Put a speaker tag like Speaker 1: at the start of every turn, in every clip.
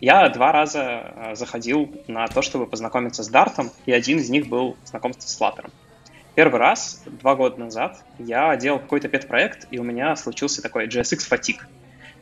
Speaker 1: Я два раза э, заходил на то, чтобы познакомиться с Дартом, и один из них был знакомство с Flutter. Первый раз, два года назад, я делал какой-то пет-проект, и у меня случился такой JSX фатик.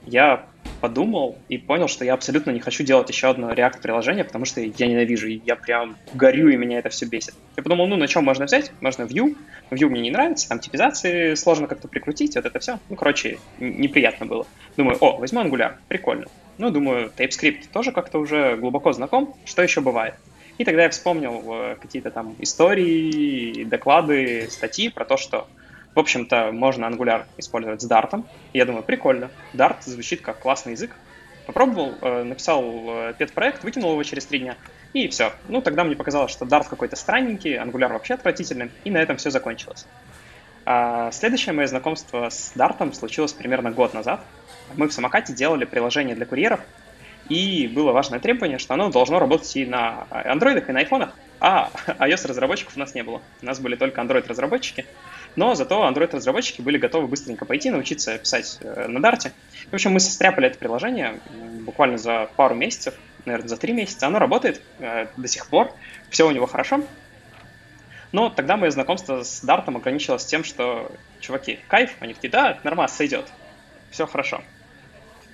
Speaker 1: Я подумал и понял, что я абсолютно не хочу делать еще одно React-приложение, потому что я ненавижу, и я прям горю, и меня это все бесит. Я подумал, ну, на чем можно взять? Можно Vue. Vue мне не нравится, там типизации сложно как-то прикрутить, вот это все. Ну, короче, неприятно было. Думаю, о, возьму Angular, прикольно. Ну, думаю, TypeScript тоже как-то уже глубоко знаком, что еще бывает. И тогда я вспомнил э, какие-то там истории, доклады, статьи про то, что, в общем-то, можно Angular использовать с Dart. И я думаю, прикольно. Dart звучит как классный язык. Попробовал, э, написал э, пет-проект, выкинул его через три дня, и все. Ну, тогда мне показалось, что Dart какой-то странненький, Angular вообще отвратительный, и на этом все закончилось. А следующее мое знакомство с Dart случилось примерно год назад. Мы в самокате делали приложение для курьеров, и было важное требование, что оно должно работать и на андроидах, и на айфонах, а iOS-разработчиков у нас не было. У нас были только Android-разработчики, но зато Android-разработчики были готовы быстренько пойти, научиться писать э, на Dart. В общем, мы состряпали это приложение буквально за пару месяцев, наверное, за три месяца. Оно работает э, до сих пор, все у него хорошо. Но тогда мое знакомство с Дартом ограничилось тем, что, чуваки, кайф, они такие, да, нормально, сойдет, все хорошо.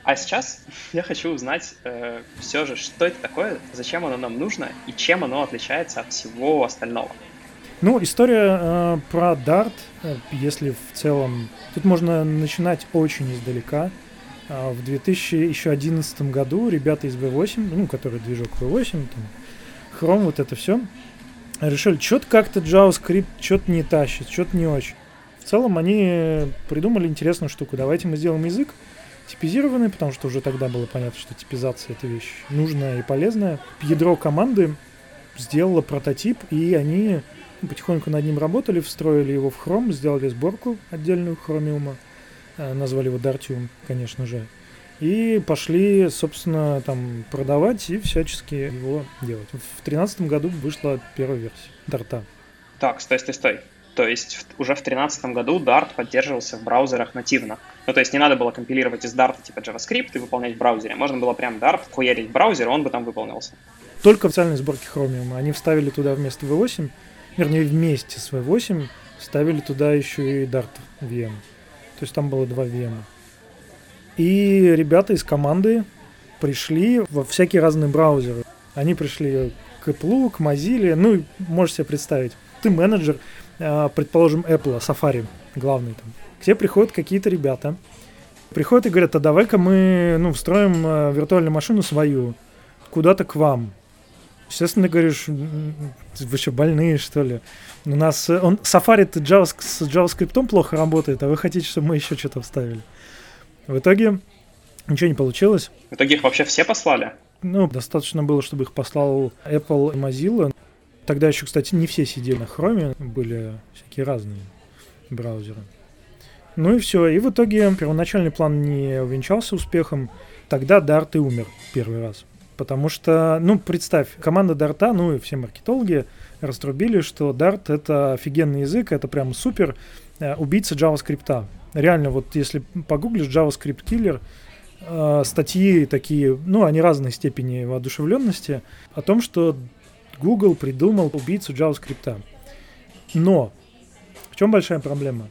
Speaker 1: А сейчас я хочу узнать э, все же, что это такое, зачем оно нам нужно и чем оно отличается от всего остального.
Speaker 2: Ну, история э, про Dart, э, если в целом... Тут можно начинать очень издалека. Э, в 2011 году ребята из V8, ну, который движок V8, там, Chrome, вот это все, решили, что-то как-то JavaScript что-то не тащит, что-то не очень. В целом они придумали интересную штуку. Давайте мы сделаем язык, типизированный, потому что уже тогда было понятно, что типизация это вещь нужная и полезная. Ядро команды сделало прототип, и они потихоньку над ним работали, встроили его в Chrome, сделали сборку отдельную Chromium, э, назвали его Dartium, конечно же, и пошли, собственно, там продавать и всячески его делать. В 2013 году вышла первая версия Дарта.
Speaker 1: Так, стой, стой, стой. То есть уже в 2013 году Dart поддерживался в браузерах нативно. Ну, то есть не надо было компилировать из Dart типа JavaScript и выполнять в браузере. Можно было прям Dart хуярить в браузер, он бы там выполнился.
Speaker 2: Только в официальной сборке Chromium. Они вставили туда вместо V8, вернее, вместе с V8 вставили туда еще и Dart VM. То есть там было два VM. И ребята из команды пришли во всякие разные браузеры. Они пришли к Apple, к Mozilla, ну, можете себе представить, ты менеджер, а, предположим, Apple, Safari, главный там. К тебе приходят какие-то ребята, приходят и говорят, а давай-ка мы, ну, встроим а, виртуальную машину свою куда-то к вам. Естественно, ты говоришь, вы что, больные, что ли? У нас э, он Safari Java, с JavaScript плохо работает, а вы хотите, чтобы мы еще что-то вставили. В итоге ничего не получилось.
Speaker 1: В итоге их вообще все послали?
Speaker 2: Ну, достаточно было, чтобы их послал Apple и Mozilla. Тогда еще, кстати, не все сидели на Chrome, были всякие разные браузеры. Ну и все. И в итоге первоначальный план не увенчался успехом. Тогда Dart и умер первый раз. Потому что, ну, представь, команда Дарта, ну и все маркетологи раструбили, что Dart это офигенный язык, это прям супер э, убийца JavaScript. Реально, вот если погуглишь JavaScript киллер, э, статьи такие, ну, они разной степени воодушевленности, о том, что Google придумал убийцу JavaScript. Но в чем большая проблема?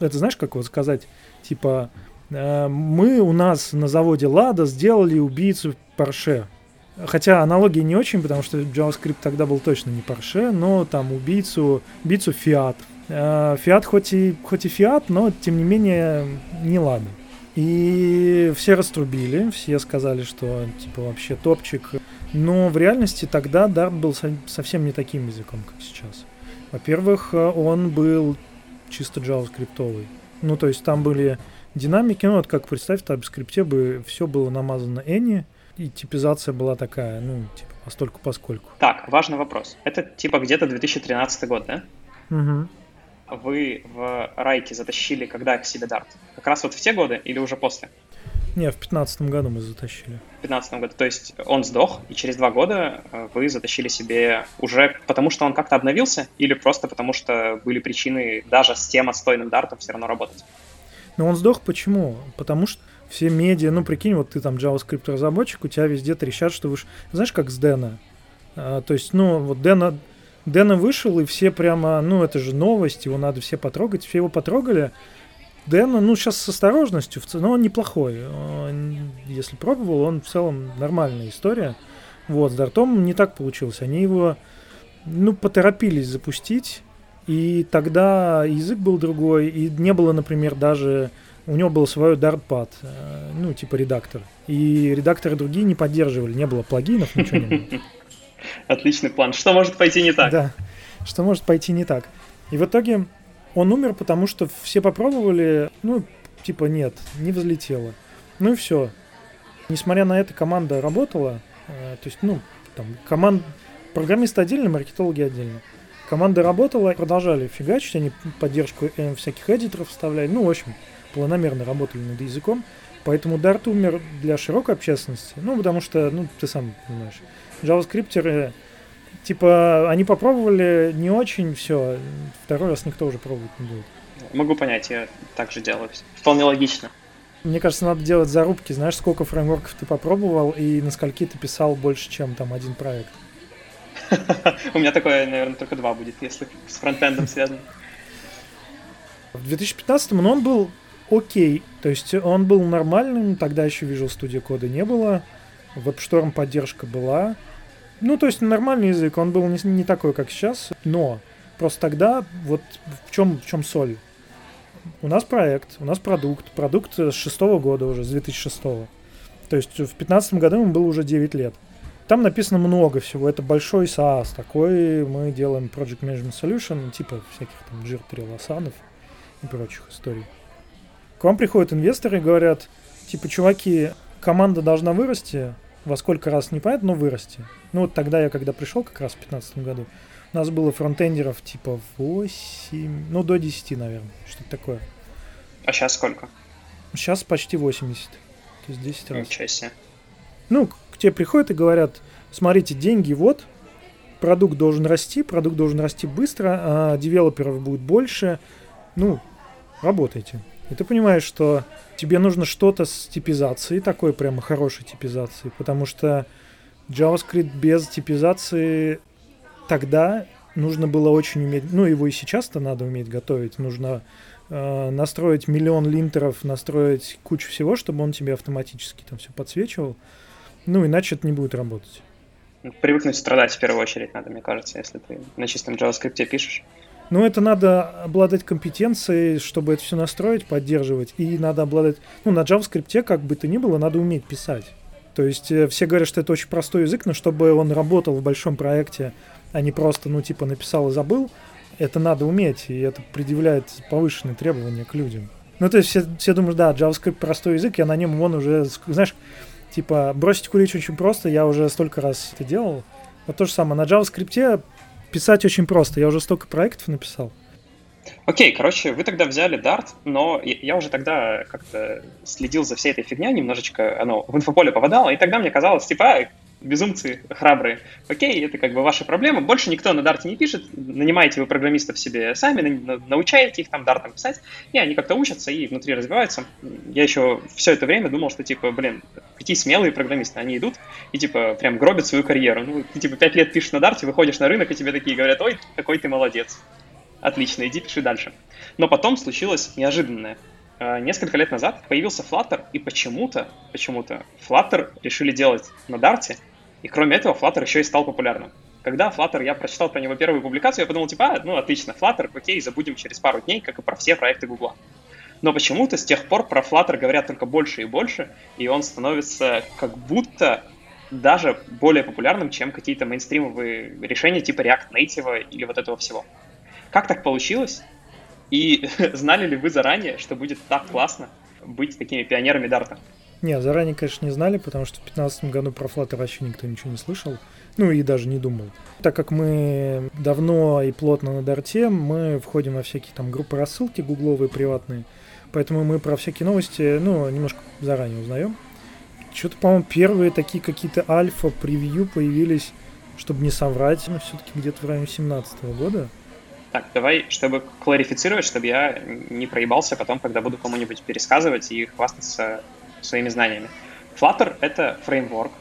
Speaker 2: Это знаешь, как вот сказать, типа, э, мы у нас на заводе Lada сделали убийцу Porsche. Хотя аналогии не очень, потому что JavaScript тогда был точно не Porsche, но там убийцу, убийцу Fiat. Э, Fiat хоть и, хоть и Fiat, но тем не менее не Lada. И все раструбили, все сказали, что типа вообще топчик. Но в реальности тогда Dart был совсем не таким языком, как сейчас. Во-первых, он был чисто JavaScript. Ну, то есть там были динамики, ну, вот как представь, в TypeScript бы все было намазано Any, и типизация была такая, ну, типа, постольку поскольку.
Speaker 1: Так, важный вопрос. Это типа где-то 2013 год, да?
Speaker 2: Угу
Speaker 1: вы в Райке затащили когда к себе Дарт? Как раз вот в те годы или уже после?
Speaker 2: Не, в пятнадцатом году мы затащили.
Speaker 1: В пятнадцатом году. То есть он сдох, и через два года э, вы затащили себе уже потому, что он как-то обновился, или просто потому, что были причины даже с тем отстойным дартом все равно работать?
Speaker 2: Но он сдох почему? Потому что все медиа, ну прикинь, вот ты там JavaScript разработчик, у тебя везде трещат, что вы... Знаешь, как с Дэна? А, то есть, ну, вот Дэна, Дэна вышел, и все прямо, ну, это же новость, его надо все потрогать, все его потрогали. Дэна, ну, сейчас с осторожностью, но он неплохой. Он, если пробовал, он в целом нормальная история. Вот, с Дартом не так получилось. Они его, ну, поторопились запустить, и тогда язык был другой, и не было, например, даже... У него был свой Dartpad, э, ну, типа редактор. И редакторы другие не поддерживали, не было плагинов, ничего не было.
Speaker 1: Отличный план. Что может пойти не так?
Speaker 2: Да, что может пойти не так. И в итоге он умер, потому что все попробовали, ну, типа нет, не взлетело. Ну и все. Несмотря на это, команда работала. Э, то есть, ну, там, команд... Программисты отдельно, маркетологи отдельно. Команда работала, продолжали фигачить, они поддержку э, всяких эдиторов вставляли. Ну, в общем, планомерно работали над языком. Поэтому Dart умер для широкой общественности. Ну, потому что, ну, ты сам понимаешь, JavaScript, типа, они попробовали не очень, все, второй раз никто уже пробовать не будет.
Speaker 1: Могу понять, я так же делаю. Вполне логично.
Speaker 2: Мне кажется, надо делать зарубки, знаешь, сколько фреймворков ты попробовал и на скольки ты писал больше, чем там один проект.
Speaker 1: У меня такое, наверное, только два будет, если с фронтендом связано.
Speaker 2: В 2015 ну, он был окей, то есть он был нормальным, тогда еще Visual Studio кода не было, WebStorm поддержка была, ну, то есть нормальный язык, он был не, не такой, как сейчас, но просто тогда вот в чем, в чем соль? У нас проект, у нас продукт, продукт с шестого года уже, с 2006. То есть в 15 году ему было уже 9 лет. Там написано много всего, это большой SaaS, такой мы делаем Project Management Solution, типа всяких там Jira, Asana и прочих историй. К вам приходят инвесторы и говорят, типа, чуваки, команда должна вырасти, во сколько раз не понятно, но вырасти. Ну вот тогда я, когда пришел как раз в 2015 году, у нас было фронтендеров типа 8, ну до 10, наверное, что-то такое.
Speaker 1: А сейчас сколько?
Speaker 2: Сейчас почти 80, то есть 10 раз.
Speaker 1: Ничего себе.
Speaker 2: Ну, к тебе приходят и говорят, смотрите, деньги вот, продукт должен расти, продукт должен расти быстро, а девелоперов будет больше, ну, работайте. И ты понимаешь, что тебе нужно что-то с типизацией, такой прямо хорошей типизацией, потому что JavaScript без типизации тогда нужно было очень уметь, ну его и сейчас-то надо уметь готовить, нужно э, настроить миллион линтеров, настроить кучу всего, чтобы он тебе автоматически там все подсвечивал, ну иначе это не будет работать.
Speaker 1: Привыкнуть страдать в первую очередь надо, мне кажется, если ты на чистом JavaScript пишешь.
Speaker 2: Ну, это надо обладать компетенцией, чтобы это все настроить, поддерживать. И надо обладать... Ну, на JavaScript, как бы то ни было, надо уметь писать. То есть э, все говорят, что это очень простой язык, но чтобы он работал в большом проекте, а не просто, ну, типа, написал и забыл, это надо уметь, и это предъявляет повышенные требования к людям. Ну, то есть все, все думают, да, JavaScript простой язык, я на нем вон уже, знаешь, типа, бросить курить очень просто, я уже столько раз это делал. Вот то же самое, на JavaScript писать очень просто, я уже столько проектов написал.
Speaker 1: Окей, короче, вы тогда взяли Dart, но я уже тогда как-то следил за всей этой фигней, немножечко оно в инфополе попадало, и тогда мне казалось, типа, безумцы храбрые. Окей, это как бы ваша проблема. Больше никто на Дарте не пишет. Нанимаете вы программистов себе сами, научаете их там Дартом писать, и они как-то учатся и внутри развиваются. Я еще все это время думал, что типа, блин, какие смелые программисты, они идут и типа прям гробят свою карьеру. Ну, ты типа пять лет пишешь на Дарте, выходишь на рынок, и тебе такие говорят, ой, какой ты молодец. Отлично, иди пиши дальше. Но потом случилось неожиданное. А, несколько лет назад появился Flutter, и почему-то, почему-то Flutter решили делать на Dart, и кроме этого Flutter еще и стал популярным. Когда Flutter, я прочитал про него первую публикацию, я подумал, типа, а, ну отлично, Flutter, окей, забудем через пару дней, как и про все проекты Google. Но почему-то с тех пор про Flutter говорят только больше и больше, и он становится как будто даже более популярным, чем какие-то мейнстримовые решения типа React Native или вот этого всего. Как так получилось? И знали ли вы заранее, что будет так классно быть такими пионерами Дарта?
Speaker 2: Не, заранее, конечно, не знали, потому что в 2015 году про Flutter вообще никто ничего не слышал. Ну и даже не думал. Так как мы давно и плотно на Дарте, мы входим во всякие там группы рассылки гугловые, приватные. Поэтому мы про всякие новости, ну, немножко заранее узнаем. Что-то, по-моему, первые такие какие-то альфа-превью появились, чтобы не соврать, ну, все-таки где-то в районе 17 года.
Speaker 1: Так, давай, чтобы кларифицировать, чтобы я не проебался потом, когда буду кому-нибудь пересказывать и хвастаться своими знаниями. Flutter — это фреймворк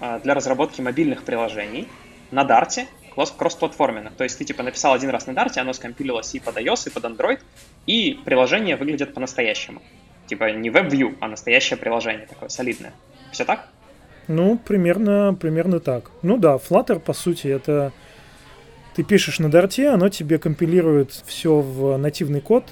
Speaker 1: а, для разработки мобильных приложений на Dart, кросс-платформенно. То есть ты типа написал один раз на Dart, оно скомпилилось и под iOS, и под Android, и приложение выглядит по-настоящему. Типа не WebView, а настоящее приложение такое солидное. Все так?
Speaker 2: Ну, примерно, примерно так. Ну да, Flutter, по сути, это ты пишешь на Dart, оно тебе компилирует все в нативный код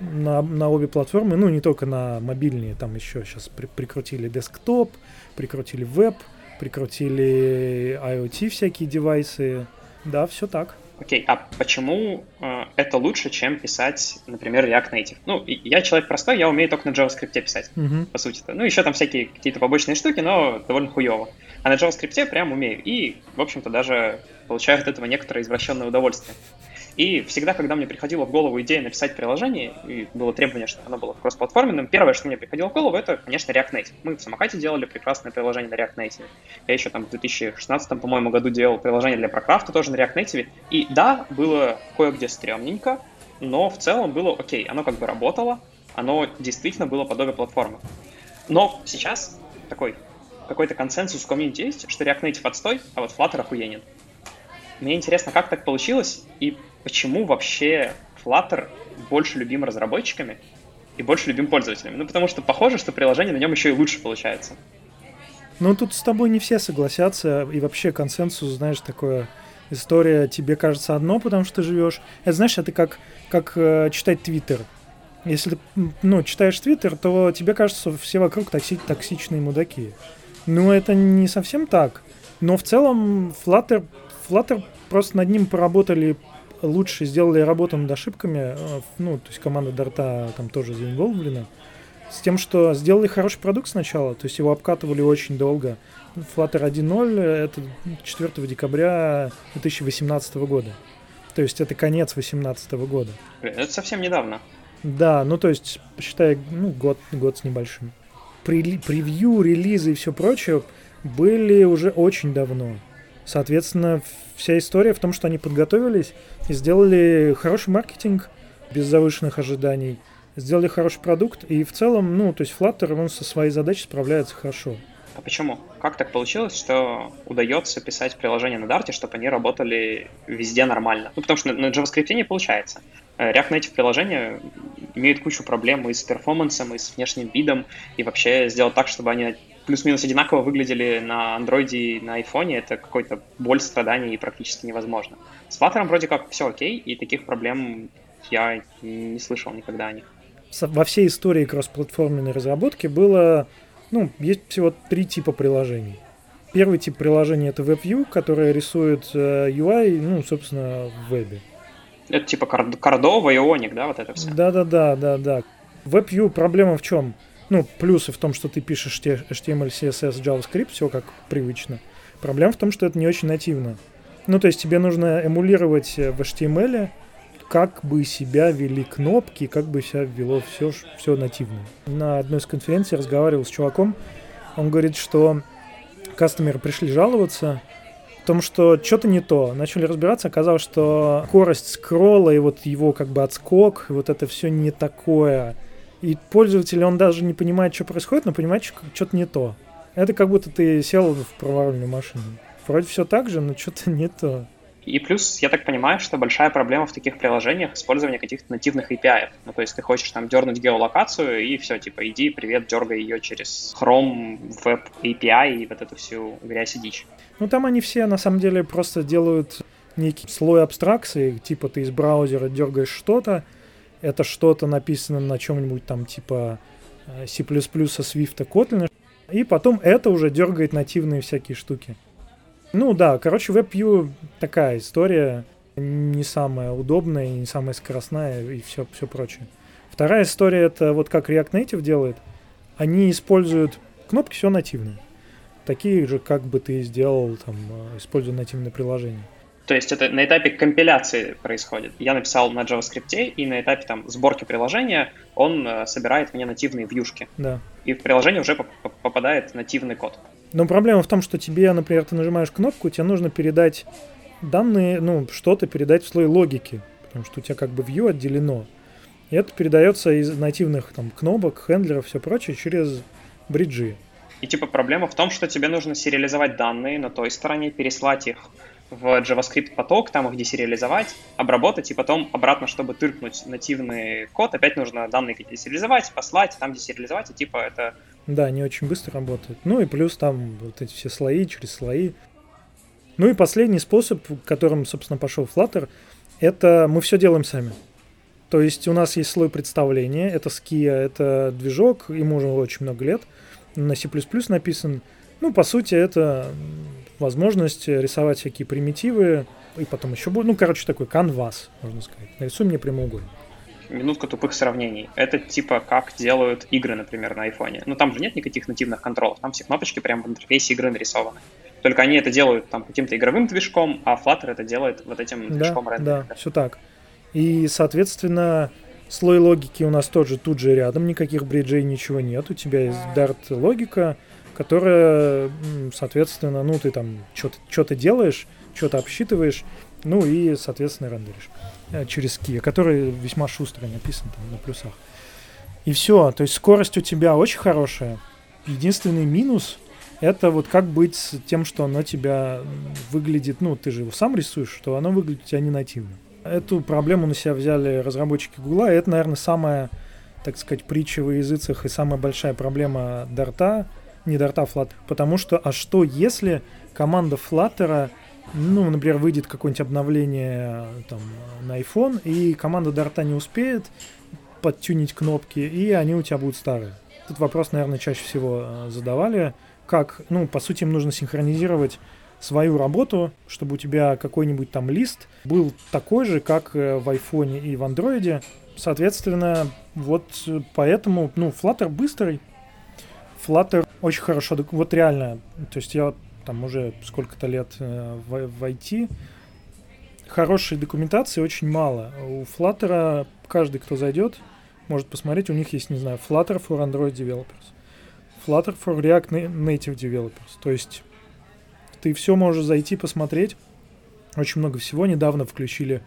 Speaker 2: на, на обе платформы, ну, не только на мобильные, там еще сейчас при, прикрутили десктоп, прикрутили веб, прикрутили IoT всякие девайсы. Да, все так.
Speaker 1: Окей, okay, а почему э, это лучше, чем писать, например, React Native? Ну, я человек простой, я умею только на JavaScript писать, uh-huh. по сути-то. Ну, еще там всякие какие-то побочные штуки, но довольно хуево. А на JavaScript прям умею. И, в общем-то, даже получаю от этого некоторое извращенное удовольствие. И всегда, когда мне приходила в голову идея написать приложение, и было требование, чтобы оно было кроссплатформенным, первое, что мне приходило в голову, это, конечно, React Native. Мы в самокате делали прекрасное приложение на React Native. Я еще там в 2016, по-моему, году делал приложение для Прокрафта тоже на React Native. И да, было кое-где стрёмненько, но в целом было окей, оно как бы работало, оно действительно было подобие платформы. Но сейчас такой какой-то консенсус в комьюнити есть, что React Native отстой, а вот Flutter охуенен. Мне интересно, как так получилось и почему вообще Flutter больше любим разработчиками и больше любим пользователями. Ну, потому что похоже, что приложение на нем еще и лучше получается.
Speaker 2: Ну, тут с тобой не все согласятся, и вообще консенсус, знаешь, такое история, тебе кажется одно, потому что ты живешь. Это, знаешь, это как, как э, читать Твиттер. Если ты, ну, читаешь Твиттер, то тебе кажется, что все вокруг токси- токсичные мудаки. Ну, это не совсем так. Но в целом Flutter, Flutter просто над ним поработали лучше, сделали работу над ошибками. Э, ну, то есть команда Дарта там тоже заинволвлена. С тем, что сделали хороший продукт сначала, то есть его обкатывали очень долго. Flutter 1.0 это 4 декабря 2018 года. То есть это конец 2018 года.
Speaker 1: Это совсем недавно.
Speaker 2: Да, ну то есть, считай, ну, год, год с небольшим превью, релизы и все прочее были уже очень давно. Соответственно, вся история в том, что они подготовились и сделали хороший маркетинг без завышенных ожиданий, сделали хороший продукт, и в целом, ну, то есть Flutter, он со своей задачей справляется хорошо.
Speaker 1: А почему? Как так получилось, что удается писать приложения на Dart, чтобы они работали везде нормально? Ну, потому что на JavaScript не получается. Э, React Native приложения имеют кучу проблем и с перформансом, и с внешним видом, и вообще сделать так, чтобы они плюс-минус одинаково выглядели на Android и на iPhone, это какой-то боль, страдание и практически невозможно. С Flutter вроде как все окей, и таких проблем я не слышал никогда о них.
Speaker 2: Во всей истории кроссплатформенной разработки было ну, есть всего три типа приложений. Первый тип приложения это WebView, которое рисует э, UI, ну, собственно, в вебе.
Speaker 1: Это типа Cardova, Ionic, да, вот это все?
Speaker 2: Да-да-да, да-да. WebView проблема в чем? Ну, плюсы в том, что ты пишешь HTML, CSS, JavaScript, все как привычно. Проблема в том, что это не очень нативно. Ну, то есть тебе нужно эмулировать в HTML как бы себя вели кнопки, как бы себя вело все, все нативно. На одной из конференций разговаривал с чуваком, он говорит, что кастомеры пришли жаловаться, в том, что что-то не то. Начали разбираться, оказалось, что скорость скролла и вот его как бы отскок, вот это все не такое. И пользователь, он даже не понимает, что происходит, но понимает, что что-то не то. Это как будто ты сел в проворную машину. Вроде все так же, но что-то не то.
Speaker 1: И плюс, я так понимаю, что большая проблема в таких приложениях использование каких-то нативных API. Ну, то есть ты хочешь там дернуть геолокацию, и все, типа, иди, привет, дергай ее через Chrome, Web API и вот эту всю грязь и дичь.
Speaker 2: Ну, там они все, на самом деле, просто делают некий слой абстракции, типа ты из браузера дергаешь что-то, это что-то написано на чем-нибудь там типа э, C++, Swift, Kotlin, и потом это уже дергает нативные всякие штуки. Ну да, короче, WebView такая история, не самая удобная, не самая скоростная и все, все прочее. Вторая история это вот как React Native делает. Они используют кнопки все нативные. Такие же, как бы ты сделал, там, э, используя нативное приложение.
Speaker 1: То есть это на этапе компиляции происходит. Я написал на JavaScript, и на этапе там сборки приложения он э, собирает мне нативные вьюшки.
Speaker 2: Да.
Speaker 1: И в приложение уже попадает нативный код.
Speaker 2: Но проблема в том, что тебе, например, ты нажимаешь кнопку, тебе нужно передать данные, ну, что-то передать в слой логики, потому что у тебя как бы view отделено. И это передается из нативных там кнопок, хендлеров, все прочее через бриджи.
Speaker 1: И типа проблема в том, что тебе нужно сериализовать данные на той стороне, переслать их в JavaScript поток, там их десериализовать, обработать, и потом обратно, чтобы тыркнуть нативный код, опять нужно данные какие-то сериализовать, послать, там десериализовать, и типа это...
Speaker 2: Да, не очень быстро работает. Ну и плюс там вот эти все слои через слои. Ну и последний способ, которым, собственно, пошел Flutter, это мы все делаем сами. То есть у нас есть слой представления, это Skia, это движок, ему уже очень много лет, на C++ написан. Ну, по сути, это возможность рисовать всякие примитивы, и потом еще будет, ну, короче, такой канвас, можно сказать. Нарисуй мне прямоугольник.
Speaker 1: Минутка тупых сравнений. Это типа как делают игры, например, на айфоне. Ну, там же нет никаких нативных контролов, там все кнопочки прямо в интерфейсе игры нарисованы. Только они это делают там каким-то игровым движком, а Flutter это делает вот этим
Speaker 2: да,
Speaker 1: движком
Speaker 2: рендеринга. Да, все так. И, соответственно, слой логики у нас тот же тут же рядом, никаких бриджей, ничего нет. У тебя есть Dart логика, которая, соответственно, ну, ты там что-то делаешь, что-то обсчитываешь, ну и, соответственно, рендеришь э, через Kia, который весьма шустро написан там на плюсах. И все, то есть скорость у тебя очень хорошая. Единственный минус это вот как быть с тем, что оно тебя выглядит, ну, ты же его сам рисуешь, что оно выглядит у тебя не нативно. Эту проблему на себя взяли разработчики Гугла, и это, наверное, самая, так сказать, притча во языцах и самая большая проблема Дарта, не Дарта Flutter, потому что, а что если команда Flutter, ну, например, выйдет какое-нибудь обновление там, на iPhone, и команда Дарта не успеет подтюнить кнопки, и они у тебя будут старые. Этот вопрос, наверное, чаще всего э, задавали, как, ну, по сути, им нужно синхронизировать свою работу, чтобы у тебя какой-нибудь там лист был такой же, как э, в айфоне и в андроиде. Соответственно, вот э, поэтому, ну, Flutter быстрый, Flutter очень хорошо, вот реально, то есть я там уже сколько-то лет э, в, в IT, хорошей документации очень мало. У Flutter каждый, кто зайдет, может посмотреть, у них есть, не знаю, Flutter for Android Developers, Flutter for React Native Developers. То есть ты все можешь зайти посмотреть. Очень много всего. Недавно включили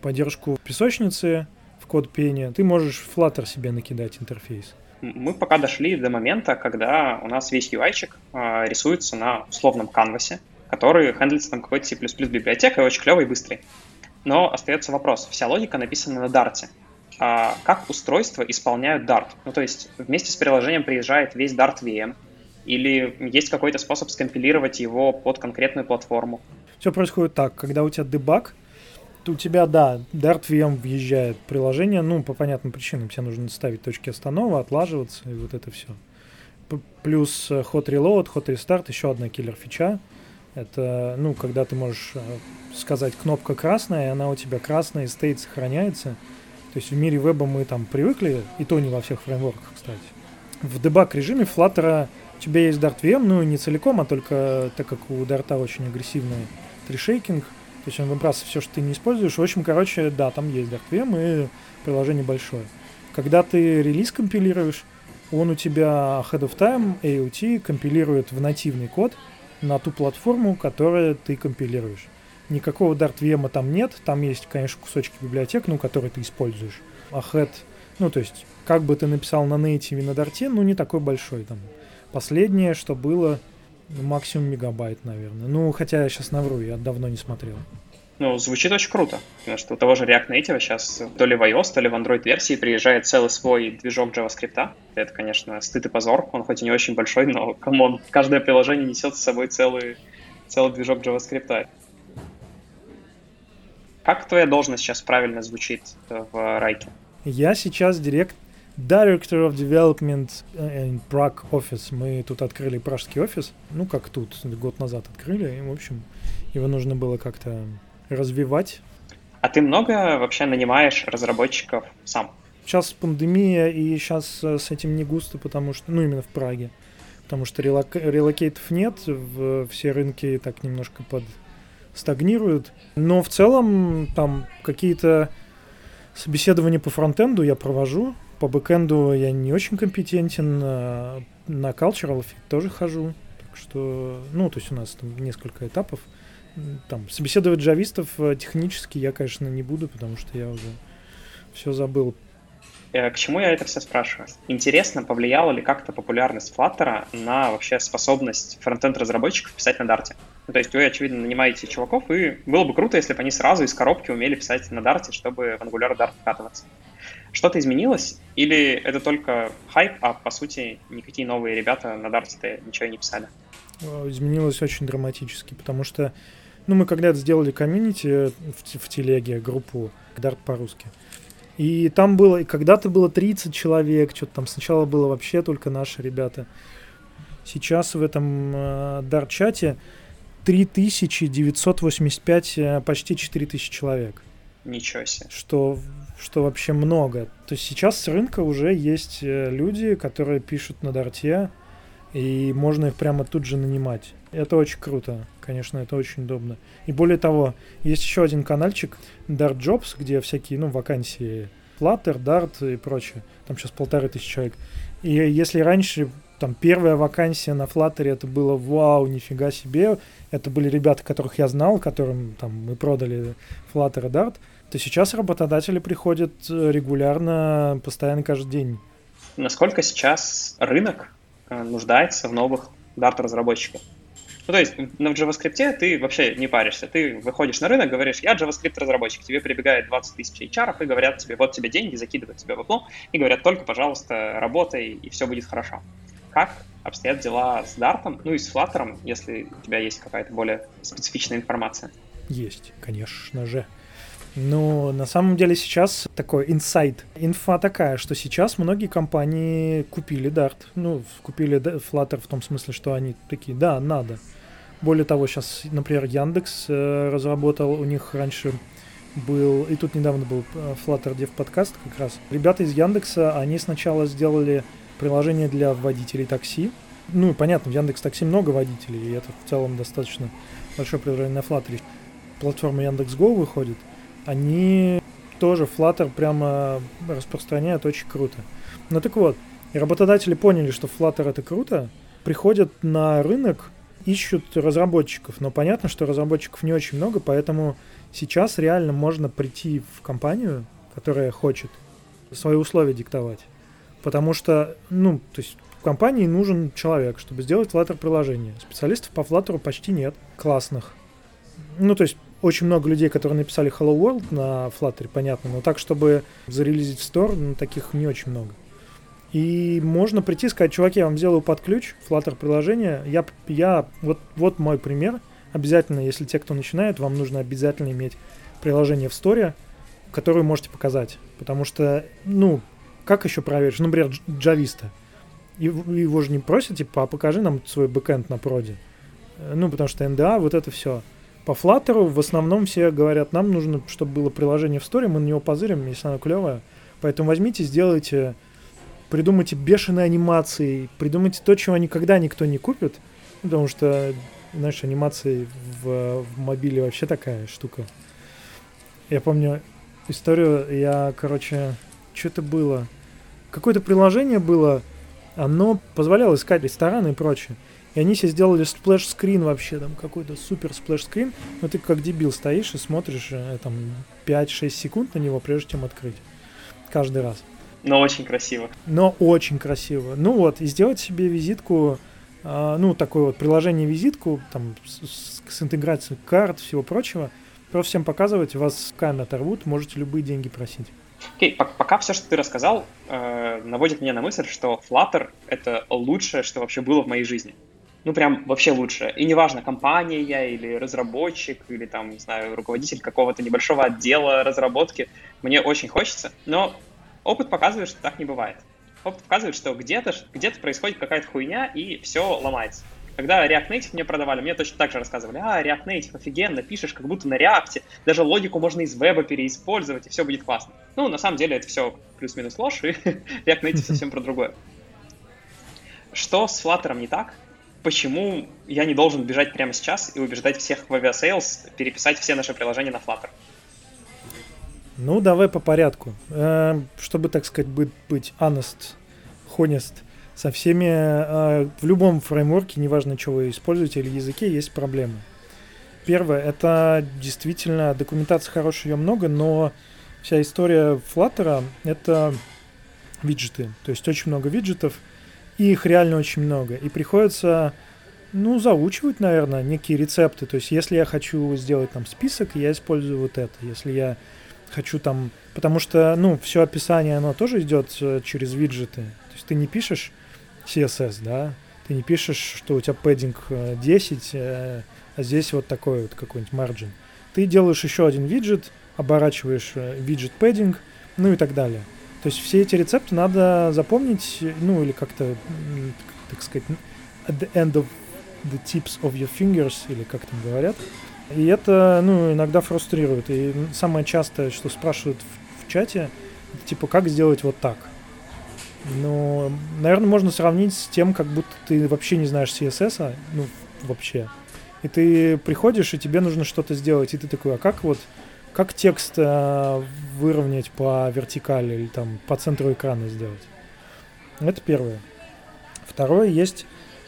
Speaker 2: поддержку песочницы в код пения. Ты можешь Flutter себе накидать интерфейс.
Speaker 1: Мы пока дошли до момента, когда у нас весь UI-чик э, рисуется на условном канвасе, который хендлится там какой-то C++ библиотекой, очень клевый и быстрый. Но остается вопрос. Вся логика написана на Dart. А как устройства исполняют Dart? Ну, то есть вместе с приложением приезжает весь Dart VM, или есть какой-то способ скомпилировать его под конкретную платформу?
Speaker 2: Все происходит так. Когда у тебя дебаг, у тебя, да, Dart VM въезжает приложение, ну, по понятным причинам. Тебе нужно ставить точки останова, отлаживаться, и вот это все. Плюс э, hot reload, hot restart, еще одна киллер-фича. Это, ну, когда ты можешь э, сказать кнопка красная, и она у тебя красная, и стейт сохраняется. То есть в мире веба мы там привыкли, и то не во всех фреймворках, кстати. В дебаг режиме Flutter у тебя есть Dart VM, ну не целиком, а только так как у Dart очень агрессивный трешейкинг, то есть он выбрасывает все, что ты не используешь. В общем, короче, да, там есть Dart VM и приложение большое. Когда ты релиз компилируешь, он у тебя ahead of time, AOT, компилирует в нативный код на ту платформу, которую ты компилируешь. Никакого Dart VM там нет, там есть, конечно, кусочки библиотек, ну, которые ты используешь. Ahead, ну, то есть, как бы ты написал на native на Dart, ну, не такой большой, там, Последнее, что было, максимум мегабайт, наверное. Ну, хотя я сейчас навру, я давно не смотрел.
Speaker 1: Ну, звучит очень круто, потому что у того же React Native сейчас то ли в iOS, то ли в Android-версии приезжает целый свой движок JavaScript. Это, конечно, стыд и позор. Он хоть и не очень большой, но, come on, каждое приложение несет с собой целый, целый движок JavaScript. Как твоя должность сейчас правильно звучит в Wrike?
Speaker 2: Я сейчас direct, Director of Development in Prague Office. Мы тут открыли пражский офис, ну как тут, год назад открыли, и, в общем, его нужно было как-то развивать.
Speaker 1: А ты много вообще нанимаешь разработчиков сам?
Speaker 2: Сейчас пандемия, и сейчас э, с этим не густо, потому что, ну именно в Праге, потому что релок... релокейтов нет, в... все рынки так немножко под стагнируют. Но в целом там какие-то собеседования по фронтенду я провожу, по бэкэнду я не очень компетентен, а на cultural fit тоже хожу. Так что, ну, то есть у нас там несколько этапов. Там, собеседовать джавистов э, технически я, конечно, не буду, потому что я уже все забыл.
Speaker 1: Э, к чему я это все спрашиваю? Интересно, повлияла ли как-то популярность Flutter на вообще способность фронтенд-разработчиков писать на Dart? Ну, то есть вы, очевидно, нанимаете чуваков, и было бы круто, если бы они сразу из коробки умели писать на Dart, чтобы в Angular Dart вкатываться. Что-то изменилось? Или это только хайп, а по сути никакие новые ребята на Dart ничего не писали?
Speaker 2: Изменилось очень драматически, потому что ну, мы когда-то сделали комьюнити в, в телеге, группу Dart по-русски. И там было, и когда-то было 30 человек, что-то там сначала было вообще только наши ребята. Сейчас в этом э, Dart-чате 3985, э, почти 4000 человек.
Speaker 1: Ничего себе.
Speaker 2: Что, что вообще много. То есть сейчас с рынка уже есть э, люди, которые пишут на Дарте, и можно их прямо тут же нанимать. Это очень круто, конечно, это очень удобно. И более того, есть еще один каналчик Dart Jobs, где всякие, ну, вакансии Flutter, Dart и прочее. Там сейчас полторы тысячи человек. И если раньше там первая вакансия на Flutter это было вау, нифига себе, это были ребята, которых я знал, которым там мы продали Flutter и Dart, то сейчас работодатели приходят э, регулярно, постоянно каждый день.
Speaker 1: Насколько сейчас рынок э, нуждается в новых Dart-разработчиках? Ну, то есть на JavaScript ты вообще не паришься. Ты выходишь на рынок, говоришь, я JavaScript-разработчик. Тебе прибегает 20 тысяч HR и говорят тебе, вот тебе деньги, закидывают тебе в окно и говорят, только, пожалуйста, работай, и все будет хорошо. Как обстоят дела с Dart, ну и с Flutter, если у тебя есть какая-то более специфичная информация?
Speaker 2: Есть, конечно же. Но на самом деле сейчас такой инсайт. Инфа такая, что сейчас многие компании купили Dart. Ну, купили Flutter в том смысле, что они такие, да, надо. Более того, сейчас, например, Яндекс э, разработал, у них раньше был, и тут недавно был э, Flutter Dev подкаст как раз. Ребята из Яндекса, они сначала сделали приложение для водителей такси. Ну, понятно, в Яндекс Такси много водителей, и это в целом достаточно большое приложение на Flutter. Платформа Яндекс.Го выходит – они тоже Flutter прямо распространяют очень круто. Ну так вот, работодатели поняли, что Flutter это круто, приходят на рынок, ищут разработчиков, но понятно, что разработчиков не очень много, поэтому сейчас реально можно прийти в компанию, которая хочет свои условия диктовать. Потому что, ну, то есть в компании нужен человек, чтобы сделать Flutter приложение. Специалистов по Flutter почти нет, классных. Ну, то есть очень много людей, которые написали Hello World на Flutter, понятно, но так, чтобы зарелизить в Store, ну, таких не очень много. И можно прийти и сказать, чуваки, я вам сделаю под ключ Flutter приложение. Я, я вот, вот мой пример. Обязательно, если те, кто начинает, вам нужно обязательно иметь приложение в Store, которое можете показать. Потому что, ну, как еще проверишь? Например, джависта. Его же не просят, типа, а покажи нам свой бэкэнд на проде. Ну, потому что NDA, вот это все. По Flutter в основном все говорят, нам нужно, чтобы было приложение в сторе, мы на него позырим, если оно клевое. Поэтому возьмите, сделайте, придумайте бешеные анимации, придумайте то, чего никогда никто не купит, потому что, знаешь, анимации в, в мобиле вообще такая штука. Я помню историю, я, короче, что это было? Какое-то приложение было, оно позволяло искать рестораны и прочее. И они себе сделали splash screen вообще, там какой-то супер splash screen. Но ты как дебил стоишь и смотришь э, там 5-6 секунд на него, прежде чем открыть. Каждый раз.
Speaker 1: Но очень красиво.
Speaker 2: Но очень красиво. Ну вот, и сделать себе визитку, э, ну, такое вот приложение-визитку, там, с, с интеграцией карт, всего прочего, просто всем показывать, вас камень оторвут, можете любые деньги просить.
Speaker 1: Окей, okay, пока все, что ты рассказал, э, наводит меня на мысль, что Flutter — это лучшее, что вообще было в моей жизни ну, прям вообще лучше. И неважно, компания я или разработчик, или там, не знаю, руководитель какого-то небольшого отдела разработки, мне очень хочется, но опыт показывает, что так не бывает. Опыт показывает, что где-то где происходит какая-то хуйня, и все ломается. Когда React Native мне продавали, мне точно так же рассказывали, а, React Native офигенно, пишешь как будто на React, даже логику можно из веба переиспользовать, и все будет классно. Ну, на самом деле это все плюс-минус ложь, и React Native совсем про другое. Что с Flutter не так? Почему я не должен бежать прямо сейчас и убеждать всех в Aviasales переписать все наши приложения на Flutter?
Speaker 2: Ну, давай по порядку. Э, чтобы, так сказать, быть, honest, honest, со всеми, э, в любом фреймворке, неважно, что вы используете или языке, есть проблемы. Первое, это действительно документация хорошая, ее много, но вся история Flutter — это виджеты. То есть очень много виджетов, и их реально очень много. И приходится, ну, заучивать, наверное, некие рецепты. То есть если я хочу сделать там список, я использую вот это. Если я хочу там... Потому что, ну, все описание, оно тоже идет э, через виджеты. То есть ты не пишешь CSS, да, ты не пишешь, что у тебя пэддинг 10, э, а здесь вот такой вот какой-нибудь margin. Ты делаешь еще один виджет, оборачиваешь э, виджет пэддинг, ну и так далее. То есть все эти рецепты надо запомнить, ну или как-то, так сказать, at the end of the tips of your fingers, или как там говорят. И это, ну, иногда фрустрирует. И самое частое, что спрашивают в, в чате, типа, как сделать вот так? Ну, наверное, можно сравнить с тем, как будто ты вообще не знаешь CSS, -а, ну, вообще. И ты приходишь, и тебе нужно что-то сделать, и ты такой, а как вот как текст э, выровнять по вертикали или там по центру экрана сделать? Это первое. Второе есть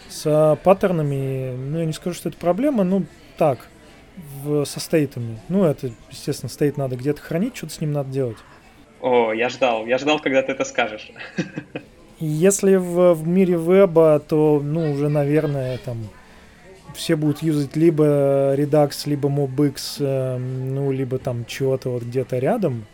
Speaker 2: с паттернами, ну, я не скажу, что это проблема, ну, так, в, со стейтами. Ну, это, естественно, стейт надо где-то хранить, что-то с ним надо делать.
Speaker 1: О, я ждал, я ждал, когда ты это скажешь.
Speaker 2: Если в, в мире веба, то, ну, уже, наверное, там все будут юзать либо Redux, либо MobX, э, ну, либо там чего-то вот где-то рядом.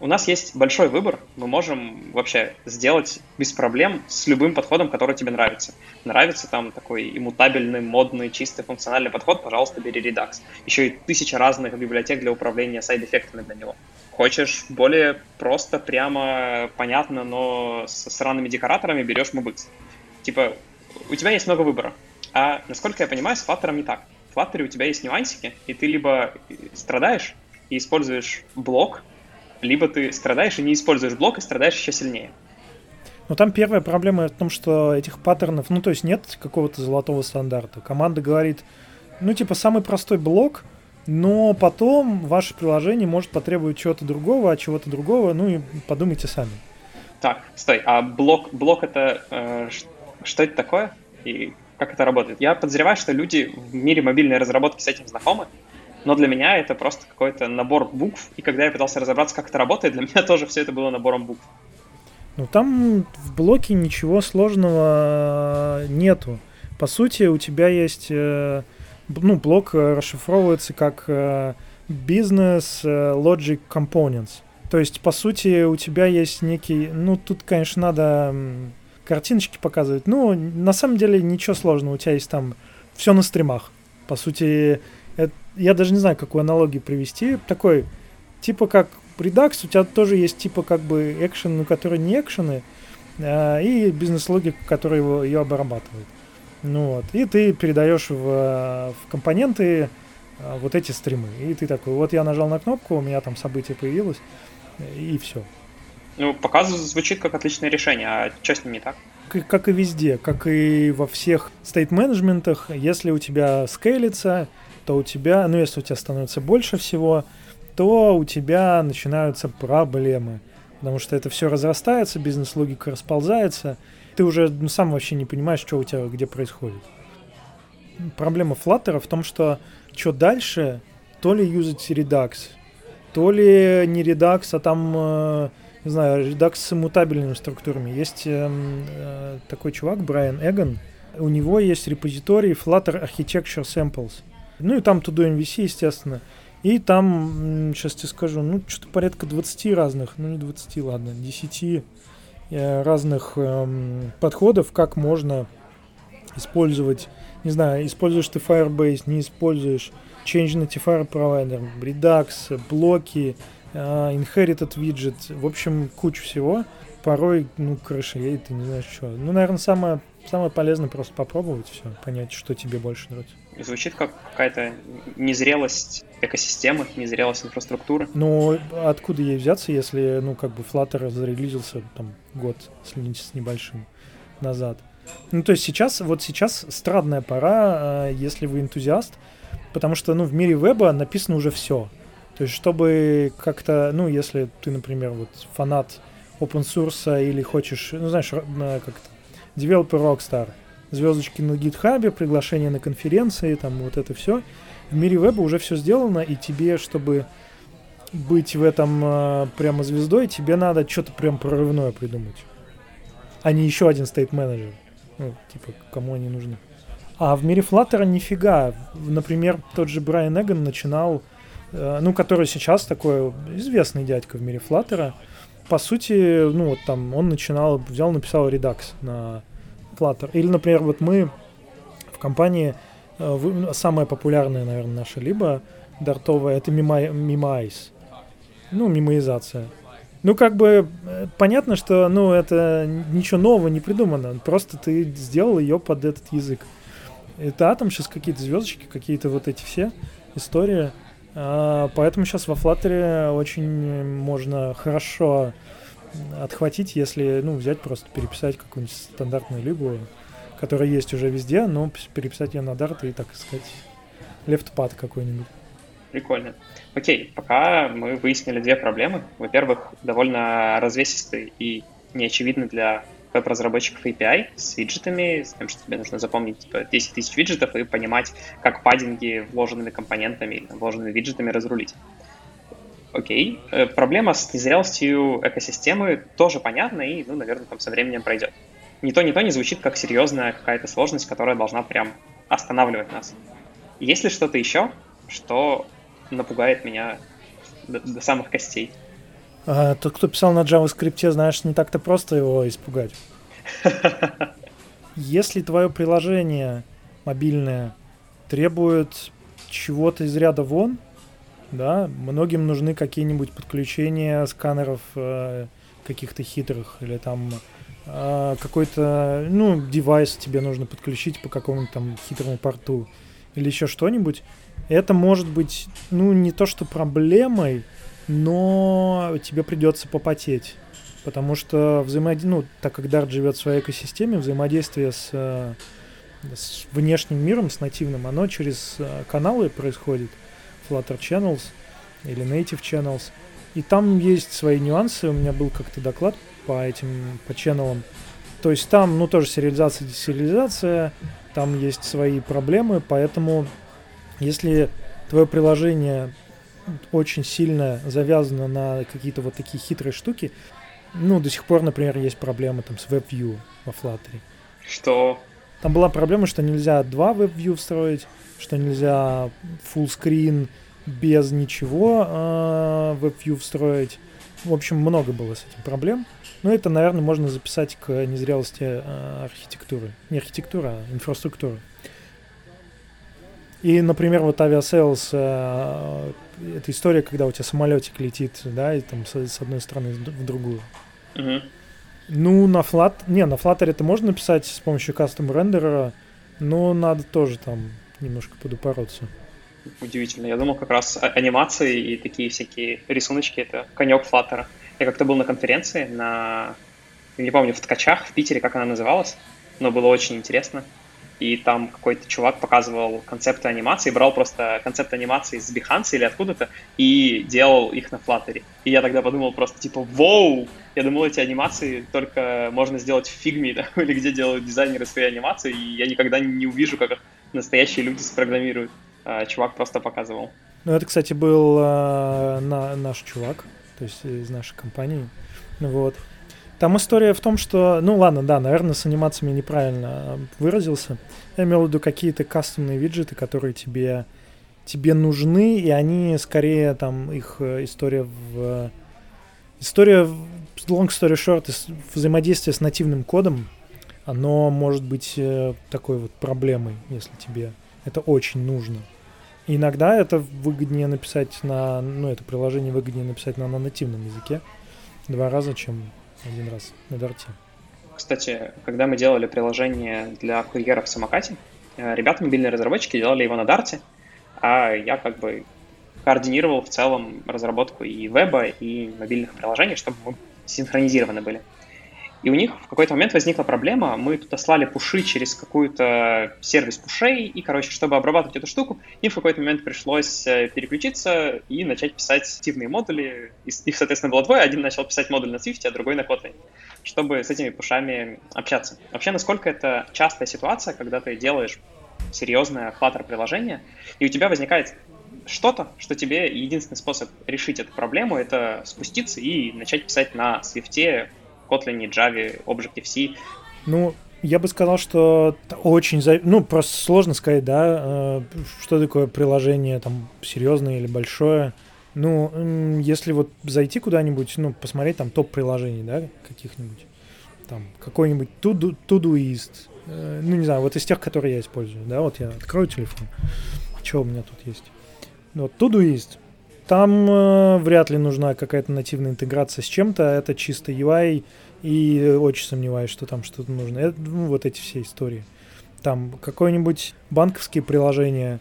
Speaker 1: У нас есть большой выбор, мы можем вообще сделать без проблем с любым подходом, который тебе нравится. Нравится там такой иммутабельный, модный, чистый функциональный подход, пожалуйста, бери Redux. Еще и тысяча разных библиотек для управления сайд-эффектами для него. Хочешь более просто, прямо, понятно, но с сраными декораторами берешь MobX. Типа, у тебя есть много выбора. А насколько я понимаю, с Flutter не так. В Flutter у тебя есть нюансики, и ты либо страдаешь и используешь блок, либо ты страдаешь и не используешь блок, и страдаешь еще сильнее.
Speaker 2: Но там первая проблема в том, что этих паттернов, ну то есть нет какого-то золотого стандарта. Команда говорит, ну типа самый простой блок, но потом ваше приложение может потребовать чего-то другого, а чего-то другого, ну и подумайте сами.
Speaker 1: Так, стой, а блок, блок это э, что это такое? И как это работает. Я подозреваю, что люди в мире мобильной разработки с этим знакомы, но для меня это просто какой-то набор букв, и когда я пытался разобраться, как это работает, для меня тоже все это было набором букв.
Speaker 2: Ну там в блоке ничего сложного нету. По сути, у тебя есть, э, ну, блок расшифровывается как э, Business э, Logic Components. То есть, по сути, у тебя есть некий, ну, тут, конечно, надо картиночки показывать. Ну, на самом деле ничего сложного. У тебя есть там все на стримах. По сути, это, я даже не знаю, какую аналогию привести. Такой, типа как Redux, у тебя тоже есть типа как бы экшены, которые не экшены, э, и бизнес-логика, которая его, ее обрабатывает. Ну вот. И ты передаешь в, в компоненты э, вот эти стримы. И ты такой, вот я нажал на кнопку, у меня там событие появилось, и все.
Speaker 1: Ну, пока звучит как отличное решение, а что не так?
Speaker 2: Как, как и везде, как и во всех стейт-менеджментах, если у тебя скейлится, то у тебя, ну, если у тебя становится больше всего, то у тебя начинаются проблемы. Потому что это все разрастается, бизнес-логика расползается, ты уже ну, сам вообще не понимаешь, что у тебя где происходит. Проблема Flutter в том, что что дальше, то ли юзать Redux, то ли не Redux, а там э, не знаю, редакс с мутабельными структурами. Есть э, э, такой чувак, Брайан Эгон, у него есть репозиторий Flutter Architecture Samples. Ну и там Todo MVC, естественно. И там, сейчас тебе скажу, ну, что-то порядка 20 разных, ну, не 20, ладно, 10 э, разных э, подходов, как можно использовать, не знаю, используешь ты Firebase, не используешь, Change Notifier Provider, Redux, блоки, inherited widget, в общем, кучу всего. Порой, ну, крыша едет, ты не знаешь, что. Ну, наверное, самое, самое полезное просто попробовать все, понять, что тебе больше нравится.
Speaker 1: Звучит как какая-то незрелость экосистемы, незрелость инфраструктуры.
Speaker 2: Ну, откуда ей взяться, если, ну, как бы Flutter зарелизился там год с, с небольшим назад. Ну, то есть сейчас, вот сейчас страдная пора, если вы энтузиаст, потому что, ну, в мире веба написано уже все. То есть, чтобы как-то, ну, если ты, например, вот фанат open source или хочешь, ну, знаешь, как-то developer rockstar, звездочки на гитхабе, приглашение на конференции, там вот это все. В мире веба уже все сделано, и тебе, чтобы быть в этом э, прямо звездой, тебе надо что-то прям прорывное придумать. А не еще один стейт менеджер. Ну, типа, кому они нужны. А в мире Flutter нифига. Например, тот же Брайан Эгон начинал, ну, который сейчас такой известный дядька в мире Flutter. По сути, ну, вот там он начинал, взял, написал Redux на Flutter. Или, например, вот мы в компании, э, самая популярная, наверное, наша либо дартовая, это Mimize. Ну, мимоизация. Ну, как бы, э, понятно, что, ну, это ничего нового не придумано. Просто ты сделал ее под этот язык. Это атом сейчас какие-то звездочки, какие-то вот эти все истории. А, поэтому сейчас во Flutter очень можно хорошо отхватить, если, ну, взять просто переписать какую-нибудь стандартную лигу, которая есть уже везде, но переписать ее на Dart и, так сказать, лефтпад какой-нибудь.
Speaker 1: Прикольно. Окей, пока мы выяснили две проблемы. Во-первых, довольно развесистый и неочевидный для веб-разработчиков API с виджетами, с тем, что тебе нужно запомнить типа, 10 тысяч виджетов и понимать, как паддинги вложенными компонентами или вложенными виджетами разрулить. Окей. Э, проблема с незрелостью экосистемы тоже понятна и, ну, наверное, там со временем пройдет. Ни то, ни то не звучит как серьезная какая-то сложность, которая должна прям останавливать нас. Есть ли что-то еще, что напугает меня до, до самых костей?
Speaker 2: А, тот, кто писал на JavaScript, знаешь, не так-то просто его испугать. Если твое приложение мобильное требует чего-то из ряда вон, да, многим нужны какие-нибудь подключения сканеров э, каких-то хитрых или там э, какой-то, ну, девайс тебе нужно подключить по какому-то там хитрому порту или еще что-нибудь. Это может быть, ну, не то что проблемой, но тебе придется попотеть. Потому что взаимодействие, ну, так как Dart живет в своей экосистеме, взаимодействие с, э, с внешним миром, с нативным, оно через э, каналы происходит. Flutter Channels или Native Channels. И там есть свои нюансы. У меня был как-то доклад по этим, по ченнелам. То есть там, ну, тоже сериализация, десериализация, там есть свои проблемы, поэтому если твое приложение очень сильно завязано на какие-то вот такие хитрые штуки. Ну, до сих пор, например, есть проблема там с WebView во Flutter.
Speaker 1: Что?
Speaker 2: Там была проблема, что нельзя два WebView встроить, что нельзя full screen без ничего э, WebView встроить. В общем, много было с этим проблем. Но это, наверное, можно записать к незрелости э, архитектуры. Не архитектуры, а инфраструктуры. И, например, вот Aviasales, э, это история, когда у тебя самолетик летит, да, и там с, с одной стороны в другую.
Speaker 1: Угу.
Speaker 2: Ну, на Flutter, не, на Flutter это можно написать с помощью custom рендера, но надо тоже там немножко подупороться.
Speaker 1: Удивительно. Я думал, как раз анимации и такие всякие рисуночки — это конек Flutter. Я как-то был на конференции на, не помню, в Ткачах, в Питере, как она называлась, но было очень интересно и там какой-то чувак показывал концепты анимации, брал просто концепт анимации с Behance или откуда-то и делал их на Flutter. И я тогда подумал просто типа, вау! Я думал, эти анимации только можно сделать в фигме да, или где делают дизайнеры свои анимации, и я никогда не увижу, как их настоящие люди спрограммируют. А, чувак просто показывал.
Speaker 2: Ну, это, кстати, был э, на, наш чувак, то есть из нашей компании. Вот. Там история в том, что, ну ладно, да, наверное, с анимациями неправильно выразился. Я имел в виду какие-то кастомные виджеты, которые тебе, тебе нужны, и они скорее там их э, история в... История, long story short, взаимодействие с нативным кодом, оно может быть э, такой вот проблемой, если тебе это очень нужно. Иногда это выгоднее написать на, ну, это приложение выгоднее написать на, на нативном языке два раза, чем один раз на дарте.
Speaker 1: Кстати, когда мы делали приложение для курьеров в самокате, э, ребята, мобильные разработчики, делали его на дарте, а я как бы координировал в целом разработку и веба, и мобильных приложений, чтобы мы синхронизированы были. И у них в какой-то момент возникла проблема, мы туда слали пуши через какую-то сервис пушей, и, короче, чтобы обрабатывать эту штуку, им в какой-то момент пришлось э, переключиться и начать писать активные модули. Их, соответственно, было двое, один начал писать модуль на Swift, а другой на Kotlin, чтобы с этими пушами общаться. Вообще, насколько это частая ситуация, когда ты делаешь серьезное Flutter приложение, и у тебя возникает что-то, что тебе единственный способ решить эту проблему — это спуститься и начать писать на Swift, Kotlin, Java, Objective-C.
Speaker 2: Ну, я бы сказал, что очень... Ну, просто сложно сказать, да, э, что такое приложение, там, серьезное или большое. Ну, если вот зайти куда-нибудь, ну, посмотреть там топ-приложений, да, каких-нибудь, там, какой-нибудь Todoist, э, ну, не знаю, вот из тех, которые я использую, да, вот я открою телефон, что у меня тут есть. Ну, вот Todoist, там э, вряд ли нужна какая-то нативная интеграция с чем-то, это чисто UI, и очень сомневаюсь, что там что-то нужно. Это, ну, вот эти все истории. Там какое-нибудь банковские приложения,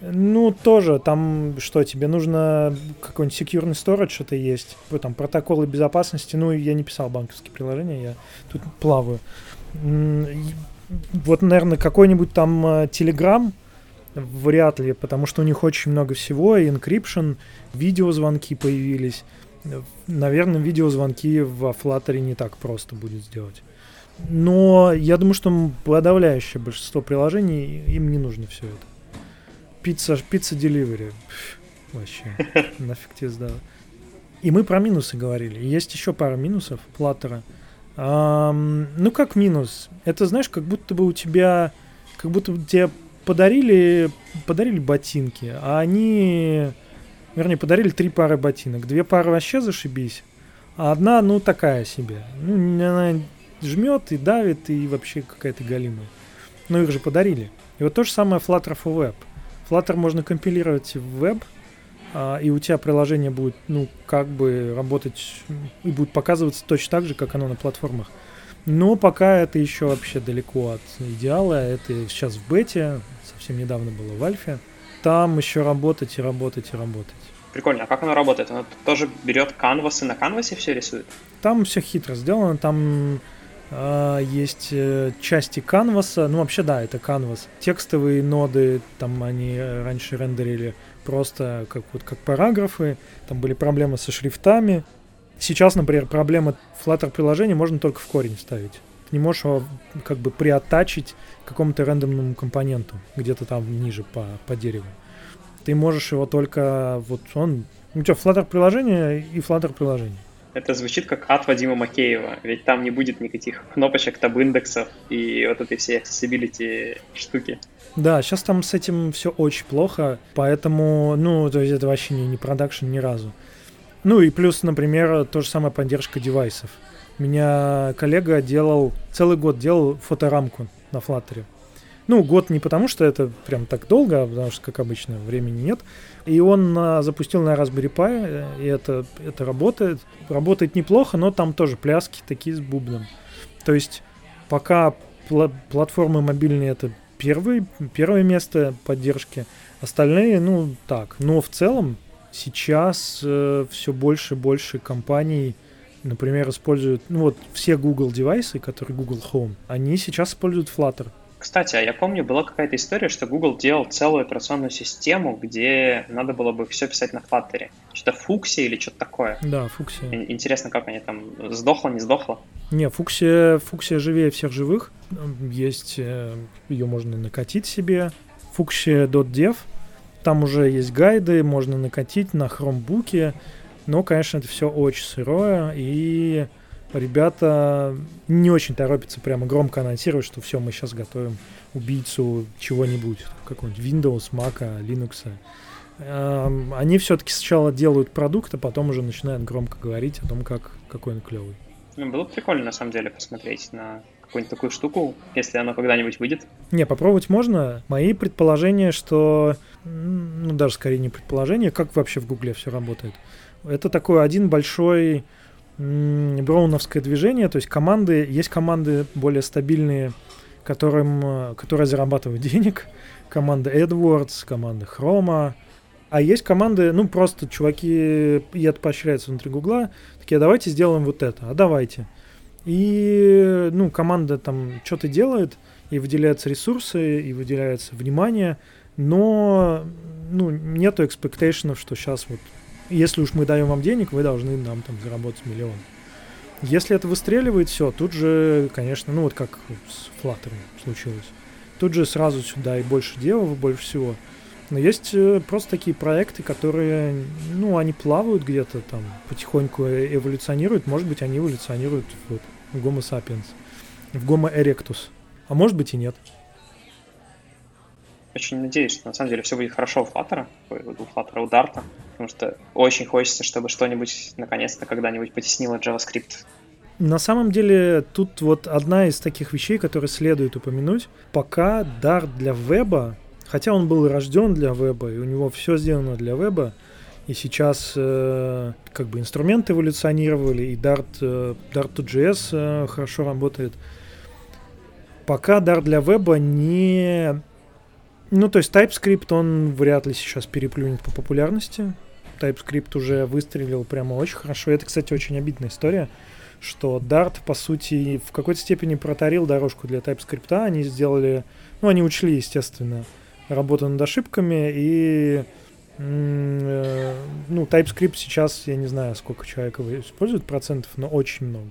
Speaker 2: ну, тоже, там что, тебе нужно какой-нибудь security что-то есть, там протоколы безопасности, ну, я не писал банковские приложения, я тут плаваю. Вот, наверное, какой-нибудь там э, Telegram, вряд ли, потому что у них очень много всего, и encryption, видеозвонки появились. Наверное, видеозвонки в Flutter не так просто будет сделать. Но я думаю, что подавляющее большинство приложений, им не нужно все это. Пицца, пицца деливери. Вообще, нафиг тебе сдал. И мы про минусы говорили. Есть еще пара минусов Платтера. Um, ну, как минус? Это, знаешь, как будто бы у тебя... Как будто бы тебе подарили, подарили ботинки, а они Вернее, подарили три пары ботинок. Две пары вообще зашибись, а одна, ну, такая себе. Ну, она жмет и давит, и вообще какая-то галимая. Но их же подарили. И вот то же самое Flutter for Web. Flutter можно компилировать в веб, а, и у тебя приложение будет, ну, как бы работать и будет показываться точно так же, как оно на платформах. Но пока это еще вообще далеко от идеала. Это сейчас в бете, совсем недавно было в альфе там еще работать и работать и работать.
Speaker 1: Прикольно, а как оно работает? Оно тоже берет канвас и на канвасе все рисует?
Speaker 2: Там все хитро сделано, там э, есть э, части канваса, ну вообще да, это канвас. Текстовые ноды, там они раньше рендерили просто как вот как параграфы, там были проблемы со шрифтами. Сейчас, например, проблема Flutter приложения можно только в корень вставить. Не можешь его как бы приоттачить какому-то рандомному компоненту, где-то там ниже по, по дереву. Ты можешь его только, вот он, у тебя Flutter приложение и Flutter приложение.
Speaker 1: Это звучит как от Вадима Макеева, ведь там не будет никаких кнопочек, таб-индексов и вот этой всей accessibility штуки.
Speaker 2: Да, сейчас там с этим все очень плохо, поэтому, ну, то есть это вообще не, не продакшн ни разу. Ну и плюс, например, то же самое поддержка девайсов. Меня коллега делал, целый год делал фоторамку на Flutter. Ну, год не потому, что это прям так долго, а потому что, как обычно, времени нет. И он а, запустил на Raspberry Pi, и это, это работает. Работает неплохо, но там тоже пляски такие с бубном. То есть пока пл- платформы мобильные это первый, первое место поддержки, остальные, ну, так. Но в целом сейчас э, все больше и больше компаний например, используют, ну вот все Google девайсы, которые Google Home, они сейчас используют Flutter.
Speaker 1: Кстати, а я помню, была какая-то история, что Google делал целую операционную систему, где надо было бы все писать на Flutter. Что-то Фуксия или что-то такое.
Speaker 2: Да, Фуксия.
Speaker 1: Интересно, как они там, сдохло, не сдохло?
Speaker 2: Не, Фуксия, Фуксия живее всех живых. Есть, э, ее можно накатить себе. Fuxia.dev. Там уже есть гайды, можно накатить на хромбуке. Но, конечно, это все очень сырое, и ребята не очень торопятся прямо громко анонсировать, что все, мы сейчас готовим убийцу чего-нибудь, какого-нибудь Windows, Mac, Linux. Эм, они все-таки сначала делают продукт, а потом уже начинают громко говорить о том, как, какой он клевый.
Speaker 1: Ну, было бы прикольно, на самом деле, посмотреть на какую-нибудь такую штуку, если она когда-нибудь выйдет.
Speaker 2: Не, попробовать можно. Мои предположения, что... Ну, даже скорее не предположения, как вообще в Гугле все работает. Это такой один большой броуновское движение, то есть команды, есть команды более стабильные, которым, которые зарабатывают денег, команда AdWords, команда Chrome, а есть команды, ну, просто чуваки и это поощряется внутри Гугла, такие, а давайте сделаем вот это, а давайте. И, ну, команда там что-то делает, и выделяются ресурсы, и выделяется внимание, но, ну, нету экспектейшенов, что сейчас вот если уж мы даем вам денег, вы должны нам там заработать миллион. Если это выстреливает, все, тут же, конечно, ну вот как с Flutter случилось. Тут же сразу сюда и больше девов, больше всего. Но есть э, просто такие проекты, которые, ну, они плавают где-то там, потихоньку эволюционируют. Может быть, они эволюционируют в Homo sapiens, в Homo erectus. А может быть и нет.
Speaker 1: Очень надеюсь, что на самом деле все будет хорошо у Flutter, у Flutter, у Dart, потому что очень хочется, чтобы что-нибудь наконец-то когда-нибудь потеснило JavaScript
Speaker 2: на самом деле, тут вот одна из таких вещей, которые следует упомянуть. Пока Dart для веба, хотя он был рожден для веба, и у него все сделано для веба, и сейчас э, как бы инструменты эволюционировали, и Dart, э, Dart2.js э, хорошо работает. Пока Dart для веба не... Ну, то есть TypeScript, он вряд ли сейчас переплюнет по популярности. TypeScript уже выстрелил прямо очень хорошо. Это, кстати, очень обидная история что Dart, по сути, в какой-то степени протарил дорожку для TypeScript. Они сделали, ну, они учли, естественно, работу над ошибками, и э, ну, TypeScript сейчас, я не знаю, сколько человек его использует процентов, но очень много.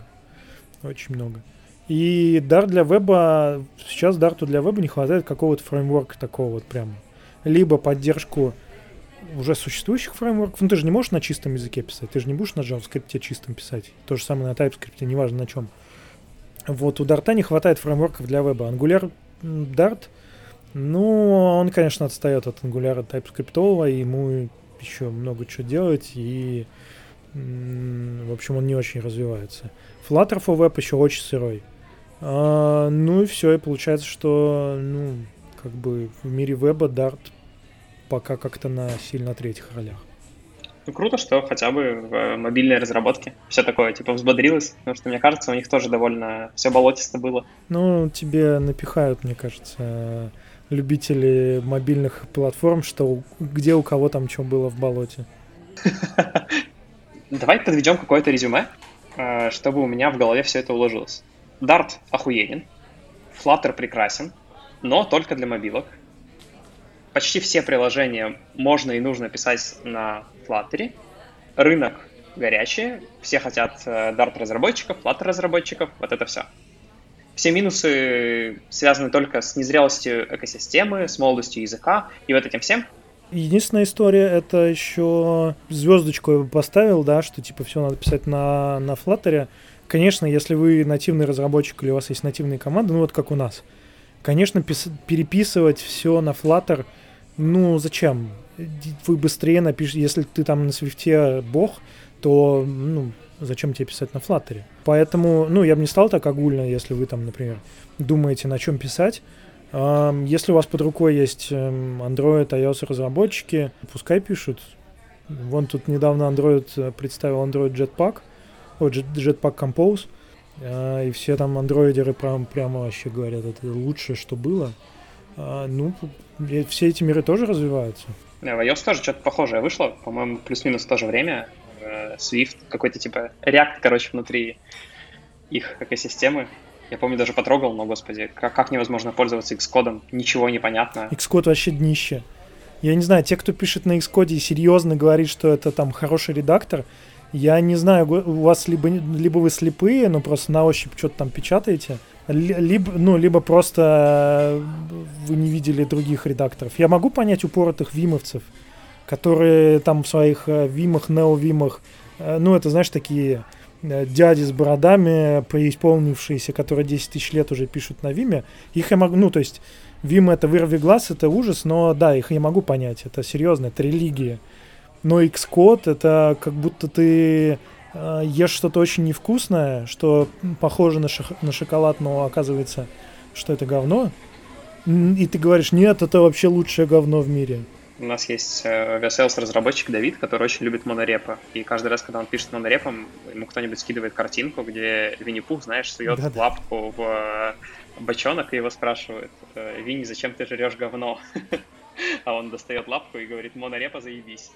Speaker 2: Очень много. И Dart для веба, сейчас Dart для веба не хватает какого-то фреймворка такого вот прям. Либо поддержку уже существующих фреймворков. Ну, ты же не можешь на чистом языке писать, ты же не будешь на JavaScript чистом писать. То же самое на TypeScript, неважно на чем. Вот у Dart не хватает фреймворков для веба. Angular Dart, ну, он, конечно, отстает от Angular TypeScript, и ему еще много чего делать, и, в общем, он не очень развивается. Flutter for Web еще очень сырой. А, ну и все, и получается, что, ну, как бы в мире веба Dart пока как-то на сильно третьих ролях.
Speaker 1: Ну, круто, что хотя бы в э, мобильной разработке все такое, типа, взбодрилось, потому что, мне кажется, у них тоже довольно все болотисто было.
Speaker 2: Ну, тебе напихают, мне кажется, любители мобильных платформ, что где у кого там что было в болоте.
Speaker 1: Давай подведем какое-то резюме, э, чтобы у меня в голове все это уложилось. Dart охуенен, Flutter прекрасен, но только для мобилок почти все приложения можно и нужно писать на Flutter. Рынок горячий, все хотят э, Dart разработчиков, Flutter разработчиков, вот это все. Все минусы связаны только с незрелостью экосистемы, с молодостью языка и вот этим всем.
Speaker 2: Единственная история это еще звездочку я бы поставил, да, что типа все надо писать на, на Flutter. Конечно, если вы нативный разработчик или у вас есть нативные команды, ну вот как у нас, конечно, пис- переписывать все на Flutter – ну, зачем? Вы быстрее напишите, если ты там на свифте бог, то, ну, зачем тебе писать на Flutter? Поэтому, ну, я бы не стал так огульно, если вы там, например, думаете, на чем писать. Если у вас под рукой есть эм, Android, iOS разработчики, пускай пишут. Вон тут недавно Android э, представил Android Jetpack, о, Jetpack Compose, э, и все там андроидеры прям, прямо вообще говорят, это лучшее, что было. А, ну, все эти миры тоже развиваются.
Speaker 1: В iOS тоже что-то похожее вышло, по-моему, плюс-минус в то же время. Э, Swift, какой-то типа React, короче, внутри их экосистемы. Я помню, даже потрогал, но, господи, как, как невозможно пользоваться Xcode, ничего не понятно.
Speaker 2: Xcode вообще днище. Я не знаю, те, кто пишет на Xcode и серьезно говорит, что это там хороший редактор, я не знаю, у вас либо, либо вы слепые, но просто на ощупь что-то там печатаете, либо, ну, либо просто э, вы не видели других редакторов. Я могу понять упоротых вимовцев, которые там в своих э, вимах, неовимах, э, ну, это, знаешь, такие дяди с бородами, преисполнившиеся, которые 10 тысяч лет уже пишут на Виме. Их я могу, ну, то есть, Вим это вырви глаз, это ужас, но да, их я могу понять, это серьезно, это религия. Но Xcode это как будто ты э, ешь что-то очень невкусное, что похоже на, шох- на шоколад, но оказывается, что это говно. И ты говоришь, нет, это вообще лучшее говно в мире.
Speaker 1: У нас есть э, разработчик Давид, который очень любит монорепа. И каждый раз, когда он пишет монорепом, ему кто-нибудь скидывает картинку, где Винни-Пух, знаешь, сует да, лапку в э, бочонок и его спрашивает, «Э, Винни, зачем ты жрешь говно? А он достает лапку и говорит, монорепа, заебись.